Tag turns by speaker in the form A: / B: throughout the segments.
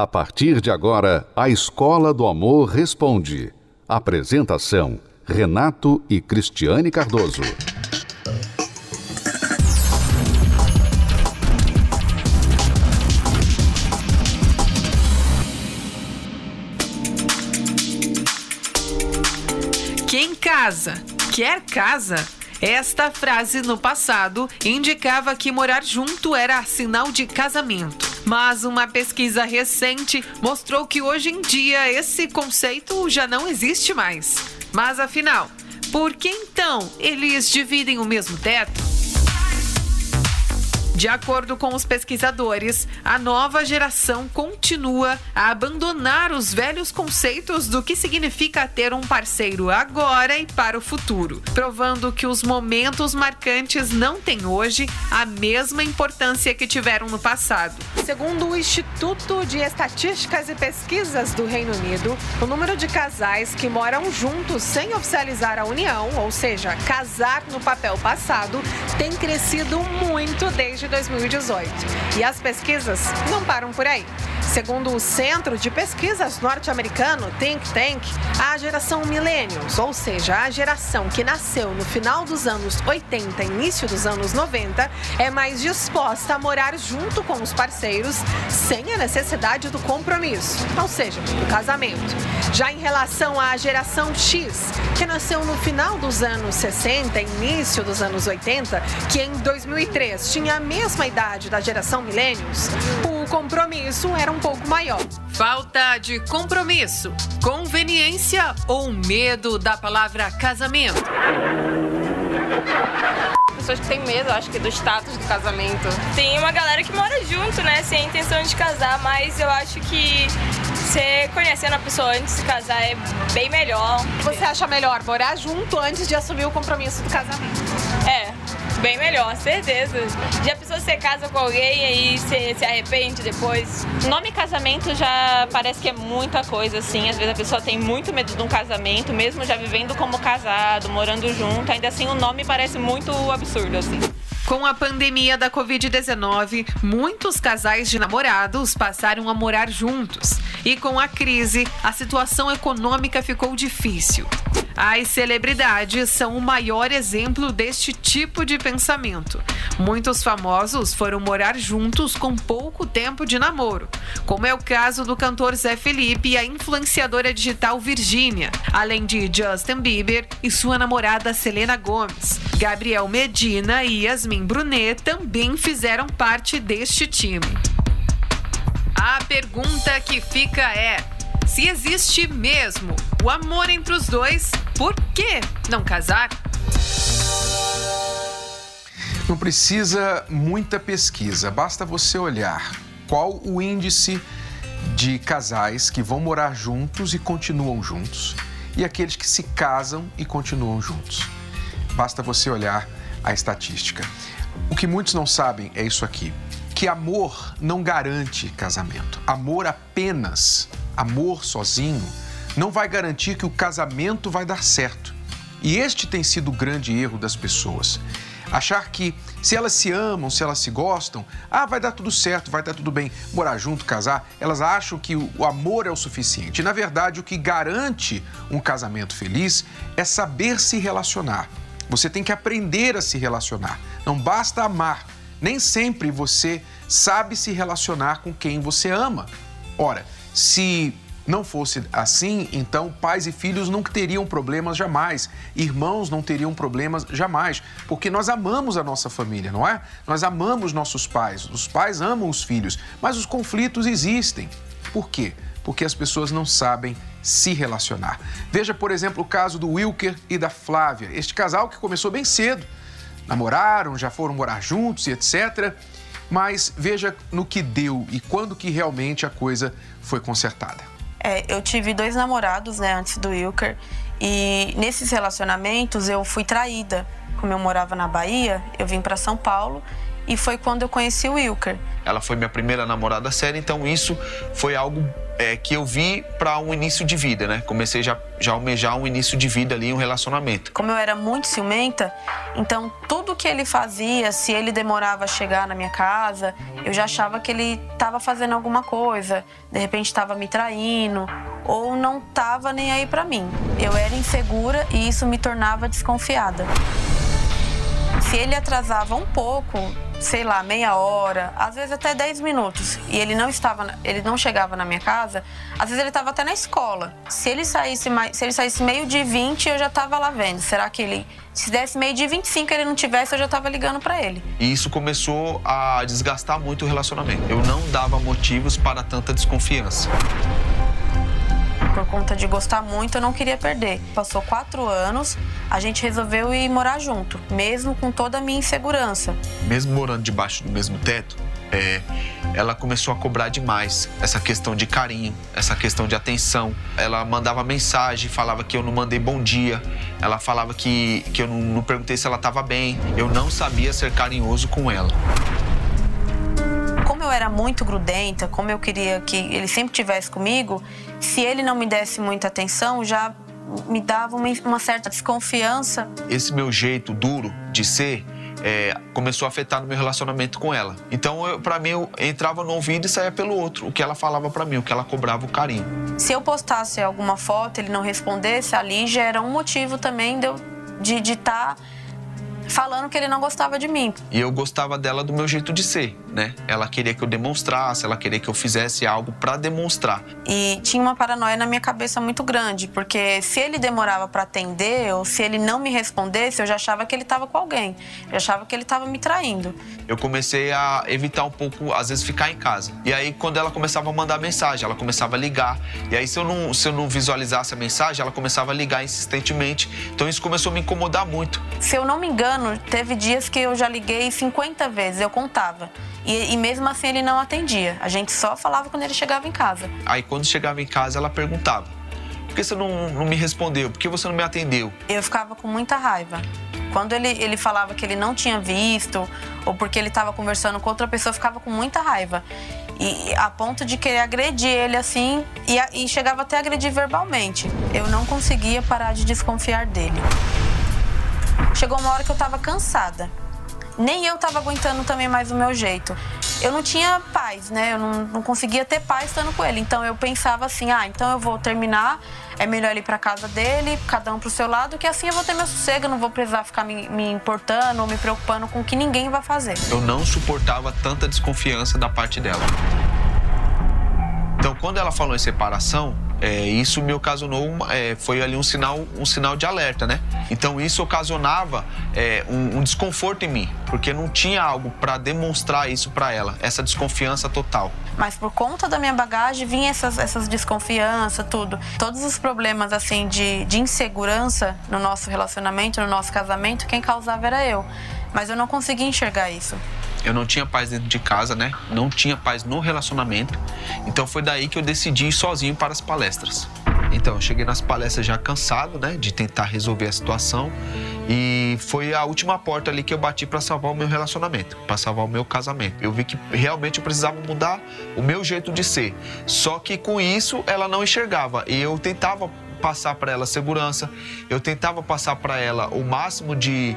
A: A partir de agora, a Escola do Amor Responde. Apresentação: Renato e Cristiane Cardoso.
B: Quem casa, quer casa? Esta frase no passado indicava que morar junto era sinal de casamento. Mas uma pesquisa recente mostrou que hoje em dia esse conceito já não existe mais. Mas afinal, por que então eles dividem o mesmo teto? De acordo com os pesquisadores, a nova geração continua a abandonar os velhos conceitos do que significa ter um parceiro agora e para o futuro, provando que os momentos marcantes não têm hoje a mesma importância que tiveram no passado. Segundo o Instituto de Estatísticas e Pesquisas do Reino Unido, o número de casais que moram juntos sem oficializar a união, ou seja, casar no papel passado, tem crescido muito desde 2018. E as pesquisas não param por aí. Segundo o Centro de Pesquisas norte-americano Think Tank, a geração Millennials, ou seja, a geração que nasceu no final dos anos 80 e início dos anos 90, é mais disposta a morar junto com os parceiros sem a necessidade do compromisso, ou seja, do casamento. Já em relação à geração X, que nasceu no final dos anos 60 e início dos anos 80, que em 2003 tinha a mesma idade da geração Millennials, o compromisso era um um pouco maior. Falta de compromisso, conveniência ou medo da palavra casamento?
C: pessoas que têm medo, acho que, do status do casamento. Tem uma galera que mora junto, né, sem a intenção de casar, mas eu acho que você conhecendo a pessoa antes de se casar é bem melhor.
B: Você acha melhor morar junto antes de assumir o compromisso do casamento?
C: É, Bem melhor, certeza. Já a pessoa você casa com alguém e aí se arrepende depois?
D: Nome casamento já parece que é muita coisa, assim. Às vezes a pessoa tem muito medo de um casamento, mesmo já vivendo como casado, morando junto. Ainda assim, o nome parece muito absurdo, assim.
B: Com a pandemia da Covid-19, muitos casais de namorados passaram a morar juntos. E com a crise, a situação econômica ficou difícil. As celebridades são o maior exemplo deste tipo de pensamento. Muitos famosos foram morar juntos com pouco tempo de namoro, como é o caso do cantor Zé Felipe e a influenciadora digital Virgínia, além de Justin Bieber e sua namorada Selena Gomes. Gabriel Medina e Yasmin Brunet também fizeram parte deste time. A pergunta que fica é: se existe mesmo o amor entre os dois, por que não casar?
E: Não precisa muita pesquisa, basta você olhar qual o índice de casais que vão morar juntos e continuam juntos e aqueles que se casam e continuam juntos. Basta você olhar a estatística. O que muitos não sabem é isso aqui: que amor não garante casamento. Amor apenas amor sozinho não vai garantir que o casamento vai dar certo. E este tem sido o grande erro das pessoas. Achar que se elas se amam, se elas se gostam, ah, vai dar tudo certo, vai dar tudo bem, morar junto, casar, elas acham que o amor é o suficiente. Na verdade, o que garante um casamento feliz é saber se relacionar. Você tem que aprender a se relacionar. Não basta amar. Nem sempre você sabe se relacionar com quem você ama. Ora, se não fosse assim, então pais e filhos não teriam problemas jamais, irmãos não teriam problemas jamais, porque nós amamos a nossa família, não é? Nós amamos nossos pais, os pais amam os filhos, mas os conflitos existem. Por quê? Porque as pessoas não sabem se relacionar. Veja, por exemplo, o caso do Wilker e da Flávia, este casal que começou bem cedo, namoraram, já foram morar juntos e etc. Mas veja no que deu e quando que realmente a coisa foi consertada.
F: É, eu tive dois namorados, né, antes do Wilker, e nesses relacionamentos eu fui traída. Como eu morava na Bahia, eu vim para São Paulo e foi quando eu conheci o Wilker.
G: Ela foi minha primeira namorada séria, então isso foi algo é, que eu vi para um início de vida, né? Comecei já, já a almejar um início de vida ali, um relacionamento.
F: Como eu era muito ciumenta, então tudo que ele fazia, se ele demorava a chegar na minha casa, eu já achava que ele estava fazendo alguma coisa, de repente estava me traindo ou não estava nem aí para mim. Eu era insegura e isso me tornava desconfiada. Se ele atrasava um pouco, sei lá, meia hora, às vezes até 10 minutos, e ele não estava, ele não chegava na minha casa, às vezes ele estava até na escola. Se ele saísse mais, se ele saísse meio de 20, eu já estava lá vendo. Será que ele se desse meio de 25 ele não tivesse, eu já estava ligando para ele.
G: E isso começou a desgastar muito o relacionamento. Eu não dava motivos para tanta desconfiança
F: por conta de gostar muito, eu não queria perder. Passou quatro anos, a gente resolveu ir morar junto, mesmo com toda a minha insegurança.
G: Mesmo morando debaixo do mesmo teto, é, ela começou a cobrar demais essa questão de carinho, essa questão de atenção. Ela mandava mensagem, falava que eu não mandei bom dia, ela falava que, que eu não, não perguntei se ela estava bem. Eu não sabia ser carinhoso com ela
F: como eu era muito grudenta, como eu queria que ele sempre tivesse comigo, se ele não me desse muita atenção, já me dava uma, uma certa desconfiança.
G: Esse meu jeito duro de ser é, começou a afetar no meu relacionamento com ela. Então, para mim, eu entrava no ouvido e saía pelo outro, o que ela falava para mim, o que ela cobrava o carinho.
F: Se eu postasse alguma foto, ele não respondesse, ali já era um motivo também de eu de estar. Tá falando que ele não gostava de mim.
G: E eu gostava dela do meu jeito de ser, né? Ela queria que eu demonstrasse, ela queria que eu fizesse algo para demonstrar.
F: E tinha uma paranoia na minha cabeça muito grande, porque se ele demorava para atender ou se ele não me respondesse, eu já achava que ele estava com alguém. Eu achava que ele estava me traindo.
G: Eu comecei a evitar um pouco, às vezes, ficar em casa. E aí, quando ela começava a mandar mensagem, ela começava a ligar. E aí, se eu não, se eu não visualizasse a mensagem, ela começava a ligar insistentemente. Então, isso começou a me incomodar muito.
F: Se eu não me engano, ano, teve dias que eu já liguei 50 vezes, eu contava. E, e, mesmo assim ele não atendia. A gente só falava quando ele chegava em casa.
G: Aí quando chegava em casa, ela perguntava: Por que você não, não me respondeu? Por que você não me atendeu?
F: Eu ficava com muita raiva. Quando ele, ele falava que ele não tinha visto, ou porque ele estava conversando com outra pessoa, eu ficava com muita raiva. E a ponto de querer agredir ele assim, e, e chegava até a agredir verbalmente. Eu não conseguia parar de desconfiar dele. Chegou uma hora que eu tava cansada. Nem eu tava aguentando também mais o meu jeito. Eu não tinha paz, né? Eu não, não conseguia ter paz estando com ele. Então eu pensava assim: ah, então eu vou terminar, é melhor ir pra casa dele, cada um pro seu lado, que assim eu vou ter meu sossego, não vou precisar ficar me, me importando ou me preocupando com o que ninguém vai fazer.
G: Eu não suportava tanta desconfiança da parte dela. Então, quando ela falou em separação, é, isso me ocasionou, é, foi ali um sinal, um sinal de alerta, né? Então isso ocasionava é, um, um, desconforto em mim, porque não tinha algo para demonstrar isso para ela, essa desconfiança total.
F: Mas por conta da minha bagagem vinha essas, essas desconfianças, tudo. Todos os problemas assim de, de insegurança no nosso relacionamento, no nosso casamento, quem causava era eu. Mas eu não conseguia enxergar isso.
G: Eu não tinha paz dentro de casa, né? Não tinha paz no relacionamento. Então foi daí que eu decidi ir sozinho para as palestras. Então, eu cheguei nas palestras já cansado, né, de tentar resolver a situação. E foi a última porta ali que eu bati para salvar o meu relacionamento, para salvar o meu casamento. Eu vi que realmente eu precisava mudar o meu jeito de ser. Só que com isso ela não enxergava. E eu tentava passar para ela segurança, eu tentava passar para ela o máximo de,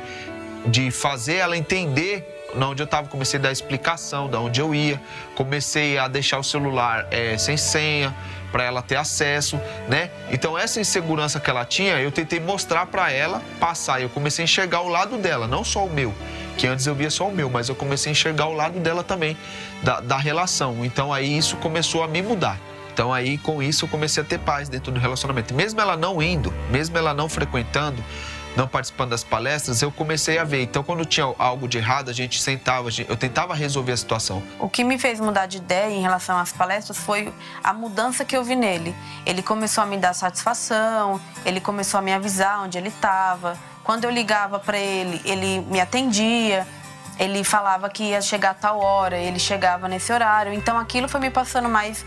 G: de fazer ela entender na onde eu estava, comecei a dar explicação de onde eu ia, comecei a deixar o celular é, sem senha para ela ter acesso, né? Então essa insegurança que ela tinha, eu tentei mostrar para ela passar. Eu comecei a enxergar o lado dela, não só o meu, que antes eu via só o meu, mas eu comecei a enxergar o lado dela também da, da relação. Então aí isso começou a me mudar. Então aí com isso eu comecei a ter paz dentro do relacionamento. Mesmo ela não indo, mesmo ela não frequentando, não participando das palestras, eu comecei a ver. Então, quando tinha algo de errado, a gente sentava, eu tentava resolver a situação.
F: O que me fez mudar de ideia em relação às palestras foi a mudança que eu vi nele. Ele começou a me dar satisfação, ele começou a me avisar onde ele estava. Quando eu ligava para ele, ele me atendia. Ele falava que ia chegar a tal hora, ele chegava nesse horário. Então, aquilo foi me passando mais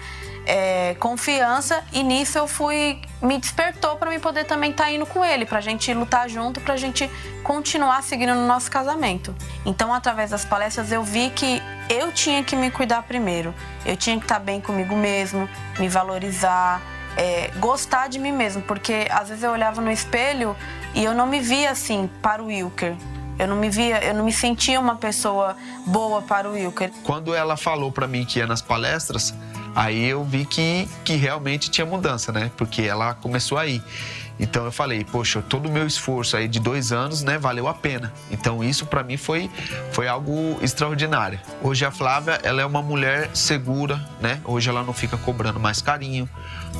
F: é, confiança e nisso eu fui me despertou para mim poder também estar tá indo com ele, para a gente lutar junto, para a gente continuar seguindo no nosso casamento. Então, através das palestras, eu vi que eu tinha que me cuidar primeiro, eu tinha que estar tá bem comigo mesmo, me valorizar, é, gostar de mim mesmo, porque às vezes eu olhava no espelho e eu não me via assim para o Wilker. Eu não me via, eu não me sentia uma pessoa boa para o Wilker.
G: Quando ela falou para mim que ia nas palestras, Aí eu vi que, que realmente tinha mudança, né? Porque ela começou aí. Então eu falei, poxa, todo o meu esforço aí de dois anos, né, valeu a pena. Então isso para mim foi, foi algo extraordinário. Hoje a Flávia, ela é uma mulher segura, né? Hoje ela não fica cobrando mais carinho.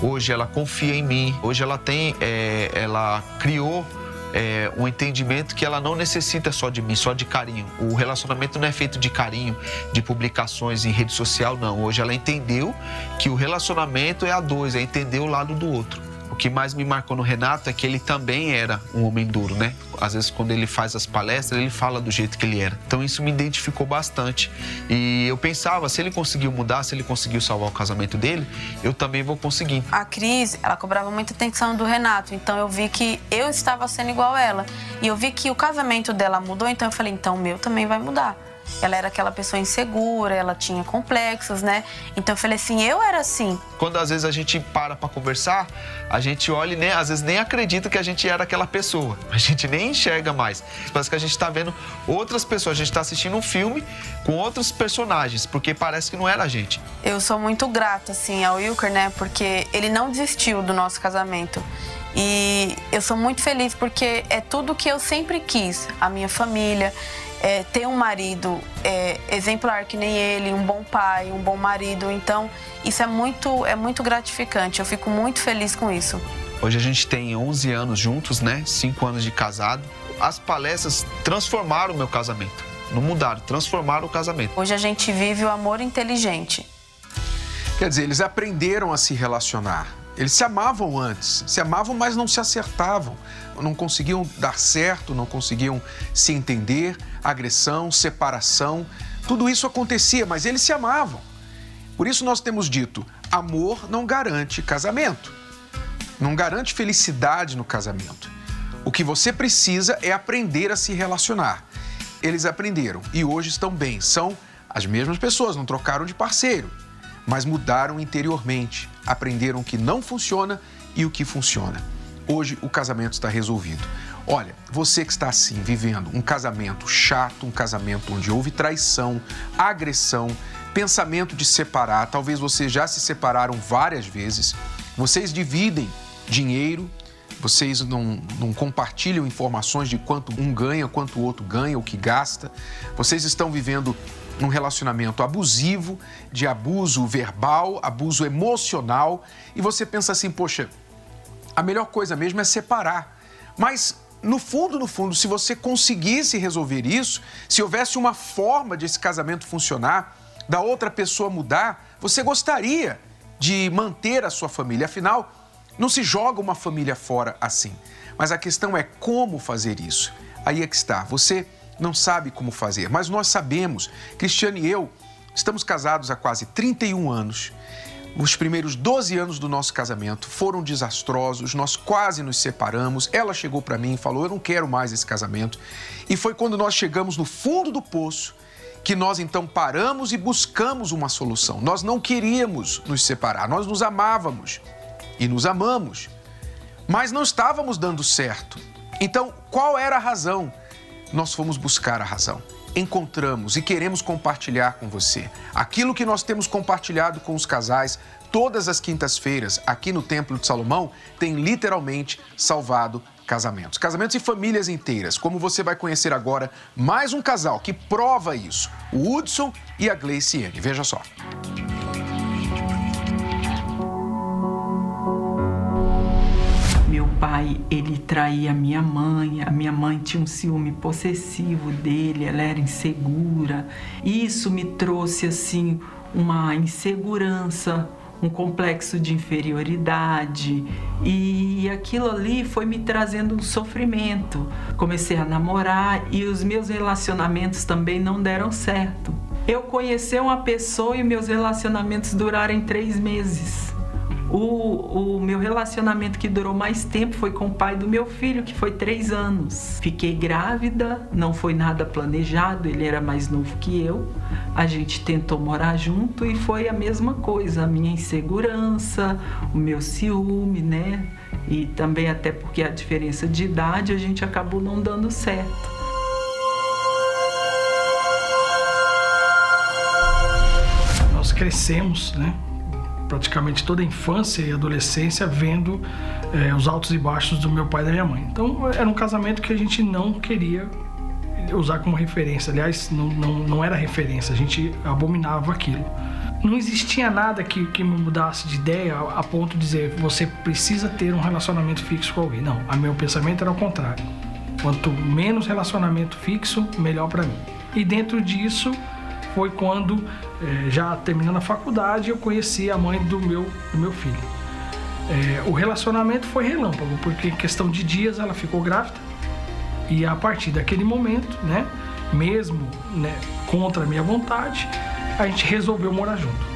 G: Hoje ela confia em mim. Hoje ela tem, é, ela criou é, um entendimento que ela não necessita só de mim, só de carinho. O relacionamento não é feito de carinho, de publicações em rede social, não. Hoje ela entendeu que o relacionamento é a dois, é entender o lado do outro. O que mais me marcou no Renato é que ele também era um homem duro, né? Às vezes, quando ele faz as palestras, ele fala do jeito que ele era. Então, isso me identificou bastante. E eu pensava, se ele conseguiu mudar, se ele conseguiu salvar o casamento dele, eu também vou conseguir.
F: A Cris, ela cobrava muita atenção do Renato. Então, eu vi que eu estava sendo igual a ela. E eu vi que o casamento dela mudou. Então, eu falei, então o meu também vai mudar ela era aquela pessoa insegura, ela tinha complexos, né? Então eu falei assim, eu era assim.
G: Quando às vezes a gente para para conversar, a gente olha e nem, às vezes nem acredita que a gente era aquela pessoa. A gente nem enxerga mais. Parece que a gente está vendo outras pessoas, a gente está assistindo um filme com outros personagens, porque parece que não era a gente.
F: Eu sou muito grata, assim, ao Wilker, né? Porque ele não desistiu do nosso casamento. E eu sou muito feliz porque é tudo que eu sempre quis. A minha família, é, ter um marido é, exemplar que nem ele, um bom pai, um bom marido. Então, isso é muito, é muito gratificante. Eu fico muito feliz com isso.
G: Hoje a gente tem 11 anos juntos, né? 5 anos de casado. As palestras transformaram o meu casamento. Não mudaram, transformaram o casamento.
F: Hoje a gente vive o amor inteligente.
E: Quer dizer, eles aprenderam a se relacionar. Eles se amavam antes, se amavam, mas não se acertavam, não conseguiam dar certo, não conseguiam se entender, agressão, separação, tudo isso acontecia, mas eles se amavam. Por isso nós temos dito: amor não garante casamento, não garante felicidade no casamento. O que você precisa é aprender a se relacionar. Eles aprenderam e hoje estão bem, são as mesmas pessoas, não trocaram de parceiro, mas mudaram interiormente, aprenderam o que não funciona e o que funciona. Hoje o casamento está resolvido. Olha, você que está assim, vivendo um casamento chato, um casamento onde houve traição, agressão, pensamento de separar, talvez vocês já se separaram várias vezes, vocês dividem dinheiro, vocês não, não, compartilham informações de quanto um ganha, quanto o outro ganha, o que gasta. Vocês estão vivendo um relacionamento abusivo, de abuso verbal, abuso emocional, e você pensa assim, poxa, a melhor coisa mesmo é separar. Mas no fundo, no fundo, se você conseguisse resolver isso, se houvesse uma forma de esse casamento funcionar, da outra pessoa mudar, você gostaria de manter a sua família. Afinal, não se joga uma família fora assim. Mas a questão é como fazer isso. Aí é que está. Você não sabe como fazer, mas nós sabemos. Cristiane e eu estamos casados há quase 31 anos os primeiros 12 anos do nosso casamento foram desastrosos, nós quase nos separamos. Ela chegou para mim e falou: Eu não quero mais esse casamento. E foi quando nós chegamos no fundo do poço que nós então paramos e buscamos uma solução. Nós não queríamos nos separar, nós nos amávamos e nos amamos, mas não estávamos dando certo. Então, qual era a razão? Nós fomos buscar a razão encontramos e queremos compartilhar com você. Aquilo que nós temos compartilhado com os casais todas as quintas-feiras aqui no Templo de Salomão tem literalmente salvado casamentos. Casamentos e famílias inteiras. Como você vai conhecer agora mais um casal que prova isso: o Hudson e a Gleiciane. Veja só.
H: Pai, ele traía a minha mãe, a minha mãe tinha um ciúme possessivo dele, ela era insegura. Isso me trouxe assim uma insegurança, um complexo de inferioridade e aquilo ali foi me trazendo um sofrimento. Comecei a namorar e os meus relacionamentos também não deram certo. eu conhecer uma pessoa e meus relacionamentos durarem três meses. O, o, meu relacionamento que durou mais tempo foi com o pai do meu filho, que foi três anos. Fiquei grávida, não foi nada planejado, ele era mais novo que eu. A gente tentou morar junto e foi a mesma coisa, a minha insegurança, o meu ciúme, né? E também até porque a diferença de idade a gente acabou não dando certo.
I: Nós crescemos, né? Praticamente toda a infância e adolescência vendo é, os altos e baixos do meu pai e da minha mãe. Então era um casamento que a gente não queria usar como referência. Aliás, não, não, não era referência, a gente abominava aquilo. Não existia nada que, que me mudasse de ideia a, ponto de dizer você precisa ter um relacionamento fixo com alguém. Não, meu pensamento era o contrário. Quanto menos relacionamento fixo, melhor para mim. E dentro disso, foi quando, é, já terminando a faculdade, eu conheci a mãe do meu, do meu filho. É, o relacionamento foi relâmpago, porque em questão de dias ela ficou grávida e a partir daquele momento, né, mesmo né, contra a minha vontade, a gente resolveu morar junto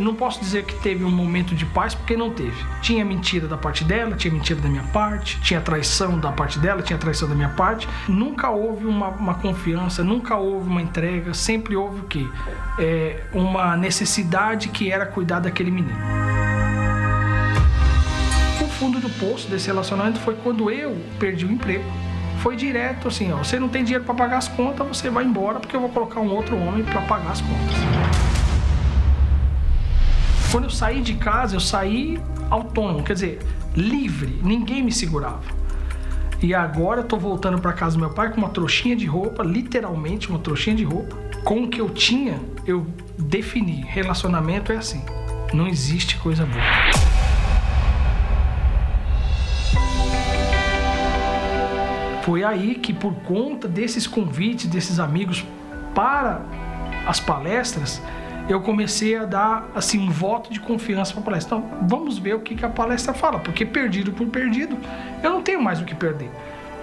I: não posso dizer que teve um momento de paz, porque não teve. Tinha mentira da parte dela, tinha mentira da minha parte, tinha traição da parte dela, tinha traição da minha parte. Nunca houve uma, uma confiança, nunca houve uma entrega, sempre houve o quê? É, uma necessidade que era cuidar daquele menino. O fundo do poço desse relacionamento foi quando eu perdi o emprego foi direto assim, ó, você não tem dinheiro para pagar as contas, você vai embora porque eu vou colocar um outro homem para pagar as contas. Quando eu saí de casa, eu saí autônomo, quer dizer, livre, ninguém me segurava. E agora eu tô voltando para casa do meu pai com uma trouxinha de roupa, literalmente uma trouxinha de roupa. Com o que eu tinha, eu defini. Relacionamento é assim. Não existe coisa boa. Foi aí que, por conta desses convites desses amigos para as palestras, eu comecei a dar assim um voto de confiança para a palestra. Então, vamos ver o que, que a palestra fala, porque perdido por perdido, eu não tenho mais o que perder,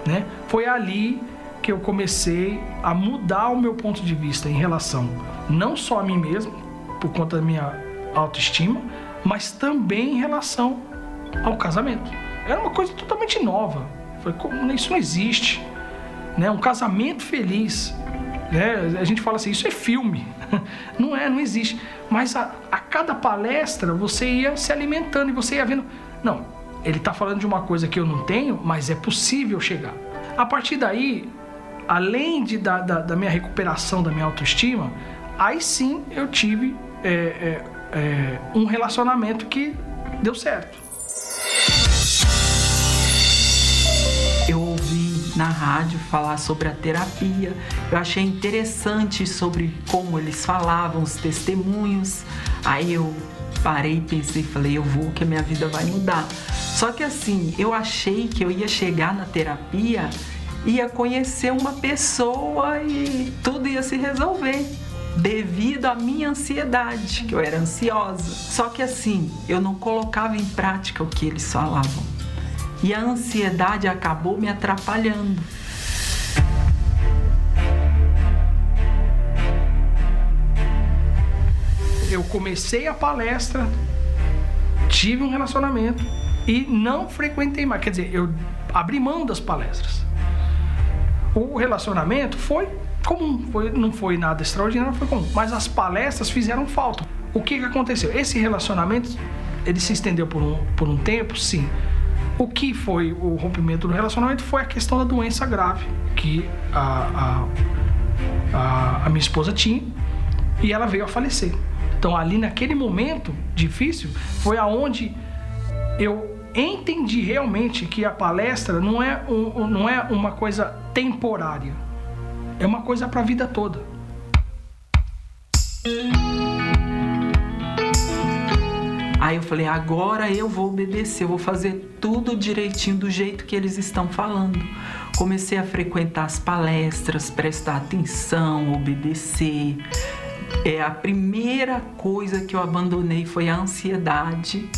I: né? Foi ali que eu comecei a mudar o meu ponto de vista em relação não só a mim mesmo, por conta da minha autoestima, mas também em relação ao casamento. Era uma coisa totalmente nova. Foi como isso não existe, né? Um casamento feliz, né? A gente fala assim, isso é filme. Não é, não existe. Mas a, a cada palestra você ia se alimentando e você ia vendo. Não, ele está falando de uma coisa que eu não tenho, mas é possível chegar. A partir daí, além de, da, da, da minha recuperação da minha autoestima, aí sim eu tive é, é, é, um relacionamento que deu certo.
H: Na rádio falar sobre a terapia. Eu achei interessante sobre como eles falavam, os testemunhos. Aí eu parei pensei, falei, eu vou que a minha vida vai mudar. Só que assim, eu achei que eu ia chegar na terapia, ia conhecer uma pessoa e tudo ia se resolver devido à minha ansiedade, que eu era ansiosa. Só que assim, eu não colocava em prática o que eles falavam e a ansiedade acabou me atrapalhando.
I: Eu comecei a palestra, tive um relacionamento e não frequentei mais. Quer dizer, eu abri mão das palestras. O relacionamento foi comum, foi, não foi nada extraordinário, foi comum. Mas as palestras fizeram falta. O que, que aconteceu? Esse relacionamento, ele se estendeu por um, por um tempo, sim. O que foi o rompimento do relacionamento foi a questão da doença grave que a, a, a, a minha esposa tinha e ela veio a falecer. Então ali naquele momento difícil foi aonde eu entendi realmente que a palestra não é, um, não é uma coisa temporária, é uma coisa para a vida toda.
H: Aí eu falei, agora eu vou obedecer, eu vou fazer tudo direitinho do jeito que eles estão falando. Comecei a frequentar as palestras, prestar atenção, obedecer. É a primeira coisa que eu abandonei foi a ansiedade.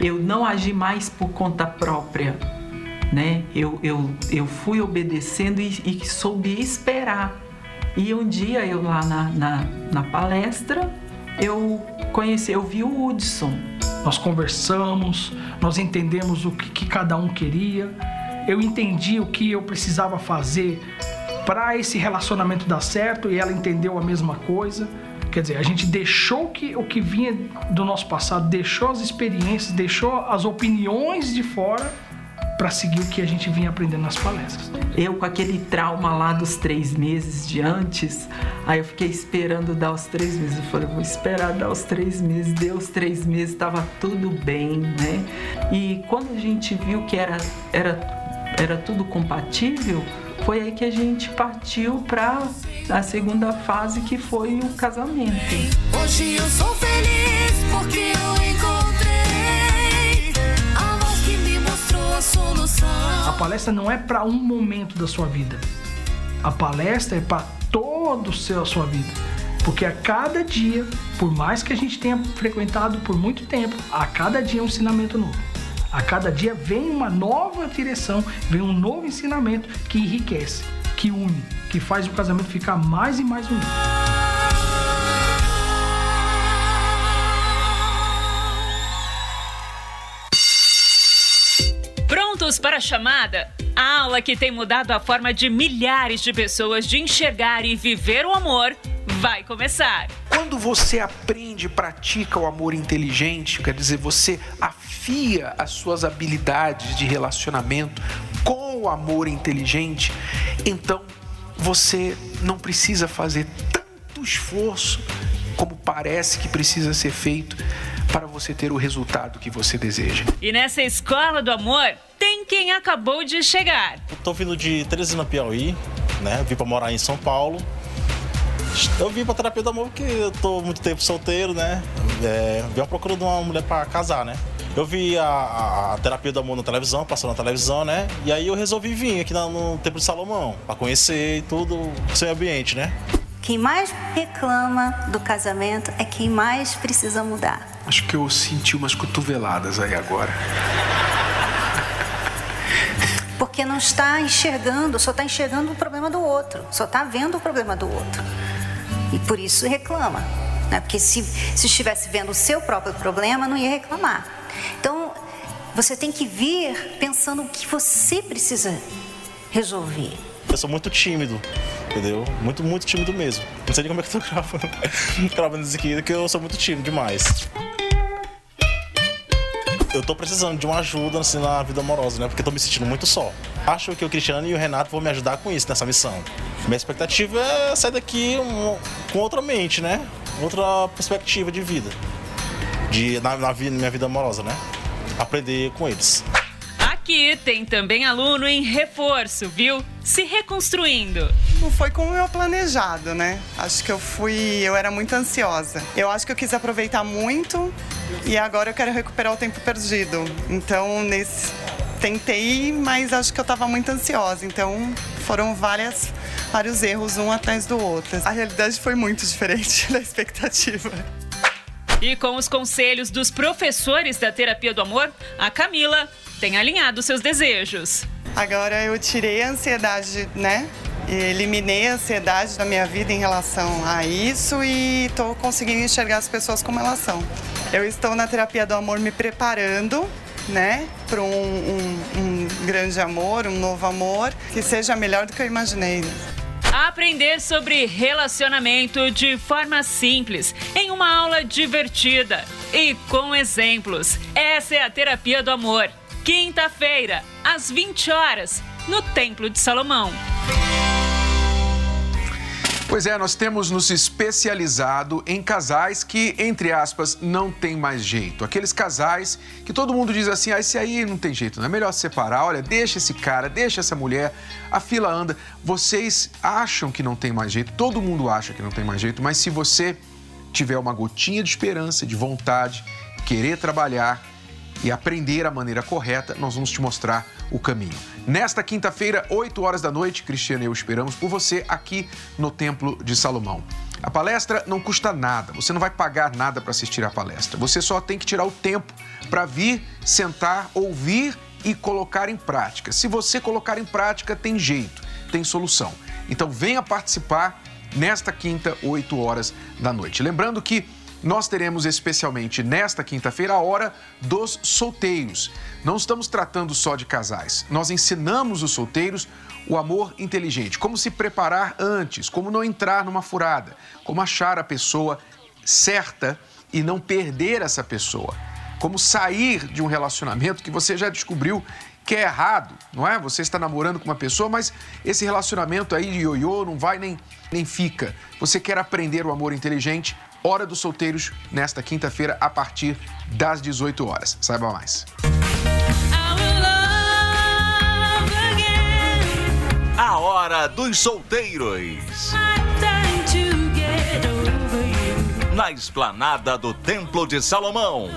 H: Eu não agi mais por conta própria, né? Eu, eu, eu fui obedecendo e, e soube esperar E um dia eu lá na, na, na palestra, eu conheci, eu vi o Hudson.
I: Nós conversamos, nós entendemos o que, que cada um queria. Eu entendi o que eu precisava fazer para esse relacionamento dar certo e ela entendeu a mesma coisa. Quer dizer, a gente deixou que, o que vinha do nosso passado, deixou as experiências, deixou as opiniões de fora para seguir o que a gente vinha aprendendo nas palestras.
H: Eu com aquele trauma lá dos três meses de antes, aí eu fiquei esperando dar os três meses. Eu falei, vou esperar dar os três meses. Deu os três meses, estava tudo bem, né? E quando a gente viu que era, era, era tudo compatível, foi aí que a gente partiu para a segunda fase que foi o casamento.
J: Hoje eu sou feliz porque eu encontrei solução.
I: A palestra não é para um momento da sua vida. A palestra é para todo o seu a sua vida. Porque a cada dia, por mais que a gente tenha frequentado por muito tempo, a cada dia é um ensinamento novo. A cada dia vem uma nova direção, vem um novo ensinamento que enriquece, que une, que faz o casamento ficar mais e mais unido.
K: Prontos para a chamada? A aula que tem mudado a forma de milhares de pessoas de enxergar e viver o amor vai começar.
L: Quando você aprende e pratica o amor inteligente, quer dizer, você afia as suas habilidades de relacionamento com o amor inteligente, então você não precisa fazer tanto esforço como parece que precisa ser feito para você ter o resultado que você deseja.
K: E nessa escola do amor, tem quem acabou de chegar.
M: Eu tô vindo de Teresina, Piauí, né? Vim para morar em São Paulo. Eu vim pra terapia do amor porque eu tô muito tempo solteiro, né? É, vim à procura de uma mulher para casar, né? Eu vi a, a, a, terapia do amor na televisão, passou na televisão, né? E aí eu resolvi vir aqui no, no Templo de Salomão, para conhecer tudo o seu ambiente, né?
N: Quem mais reclama do casamento é quem mais precisa mudar.
L: Acho que eu senti umas cotoveladas aí agora.
N: Porque não está enxergando, só está enxergando o problema do outro, só está vendo o problema do outro. E por isso reclama. Né? Porque se, se estivesse vendo o seu próprio problema, não ia reclamar. Então, você tem que vir pensando o que você precisa resolver.
M: Eu sou muito tímido, entendeu? Muito, muito tímido mesmo. Não sei nem como é que eu tô gravando, gravando isso aqui, porque eu sou muito tímido demais. Eu tô precisando de uma ajuda assim, na vida amorosa, né? Porque eu tô me sentindo muito só. Acho que o Cristiano e o Renato vão me ajudar com isso, nessa missão. Minha expectativa é sair daqui com outra mente, né? Outra perspectiva de vida. De, na, na minha vida amorosa, né? Aprender com eles.
K: Aqui tem também aluno em reforço, viu? Se reconstruindo.
O: Não foi como eu planejado, né? Acho que eu fui, eu era muito ansiosa. Eu acho que eu quis aproveitar muito e agora eu quero recuperar o tempo perdido. Então, nesse tentei, mas acho que eu estava muito ansiosa. Então, foram várias vários erros um atrás do outro. A realidade foi muito diferente da expectativa.
K: E com os conselhos dos professores da terapia do amor, a Camila tem alinhado seus desejos.
O: Agora eu tirei a ansiedade, né? Eliminei a ansiedade da minha vida em relação a isso e estou conseguindo enxergar as pessoas como elas são. Eu estou na terapia do amor me preparando né, para um, um, um, grande amor, um novo amor, que seja melhor do que eu imaginei.
K: Aprender sobre relacionamento de forma simples, em uma aula divertida e com exemplos. Essa é a terapia do amor quinta-feira, às 20 horas, no Templo de Salomão.
E: Pois é, nós temos nos especializado em casais que, entre aspas, não tem mais jeito. Aqueles casais que todo mundo diz assim: ah, esse aí não tem jeito, não é melhor separar. Olha, deixa esse cara, deixa essa mulher, a fila anda. Vocês acham que não tem mais jeito, todo mundo acha que não tem mais jeito, mas se você tiver uma gotinha de esperança, de vontade, querer trabalhar, e aprender a maneira correta, nós vamos te mostrar o caminho. Nesta quinta-feira, 8 horas da noite, Cristiano e eu esperamos por você aqui no Templo de Salomão. A palestra não custa nada, você não vai pagar nada para assistir a palestra. Você só tem que tirar o tempo para vir, sentar, ouvir e colocar em prática. Se você colocar em prática, tem jeito, tem solução. Então venha participar nesta quinta, 8 horas da noite. Lembrando que nós teremos especialmente nesta quinta-feira a hora dos solteiros. Não estamos tratando só de casais, nós ensinamos os solteiros o amor inteligente, como se preparar antes, como não entrar numa furada, como achar a pessoa certa e não perder essa pessoa, como sair de um relacionamento que você já descobriu que é errado, não é? Você está namorando com uma pessoa, mas esse relacionamento aí de ioiô não vai nem, nem fica. Você quer aprender o amor inteligente? Hora dos Solteiros, nesta quinta-feira, a partir das 18 horas. Saiba mais.
P: A Hora dos Solteiros. Na esplanada do Templo de Salomão.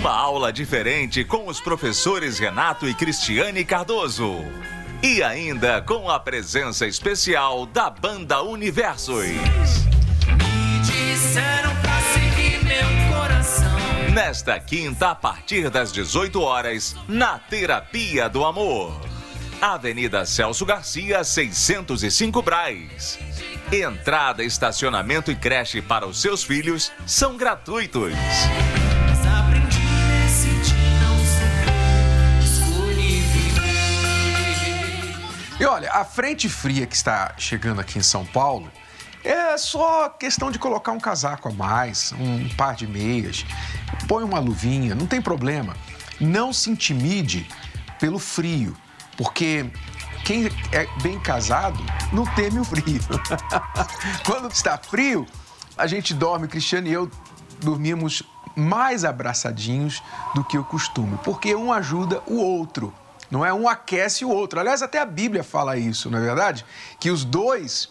P: Uma aula diferente com os professores Renato e Cristiane Cardoso. E ainda com a presença especial da banda Universos.
J: Me disseram pra seguir meu coração.
P: Nesta quinta, a partir das 18 horas, na Terapia do Amor. Avenida Celso Garcia, 605 Braz. Entrada, estacionamento e creche para os seus filhos são gratuitos.
E: E olha, a frente fria que está chegando aqui em São Paulo é só questão de colocar um casaco a mais, um par de meias, põe uma luvinha, não tem problema. Não se intimide pelo frio, porque quem é bem casado não teme o frio. Quando está frio, a gente dorme, Cristiano e eu dormimos mais abraçadinhos do que o costume, porque um ajuda o outro. Não é um aquece o outro. Aliás, até a Bíblia fala isso, não é verdade? Que os dois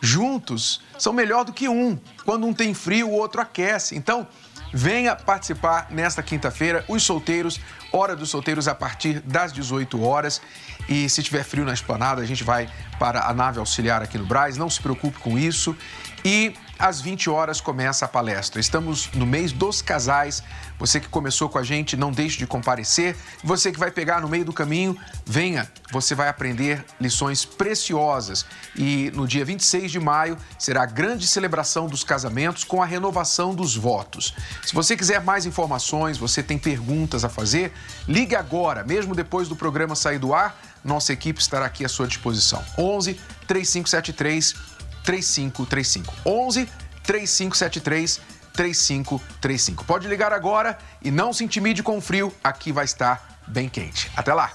E: juntos são melhor do que um. Quando um tem frio, o outro aquece. Então, venha participar nesta quinta-feira, os solteiros, hora dos solteiros a partir das 18 horas. E se tiver frio na esplanada, a gente vai para a nave auxiliar aqui no Braz. Não se preocupe com isso. E às 20 horas começa a palestra. Estamos no mês dos casais. Você que começou com a gente, não deixe de comparecer. Você que vai pegar no meio do caminho, venha. Você vai aprender lições preciosas. E no dia 26 de maio será a grande celebração dos casamentos com a renovação dos votos. Se você quiser mais informações, você tem perguntas a fazer, ligue agora, mesmo depois do programa sair do ar. Nossa equipe estará aqui à sua disposição. 11 3573 3535. 11 3573 3535. Pode ligar agora e não se intimide com o frio, aqui vai estar bem quente. Até lá!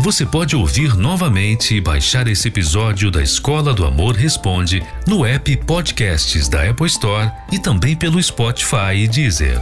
A: Você pode ouvir novamente e baixar esse episódio da Escola do Amor Responde no app Podcasts da Apple Store e também pelo Spotify e Deezer.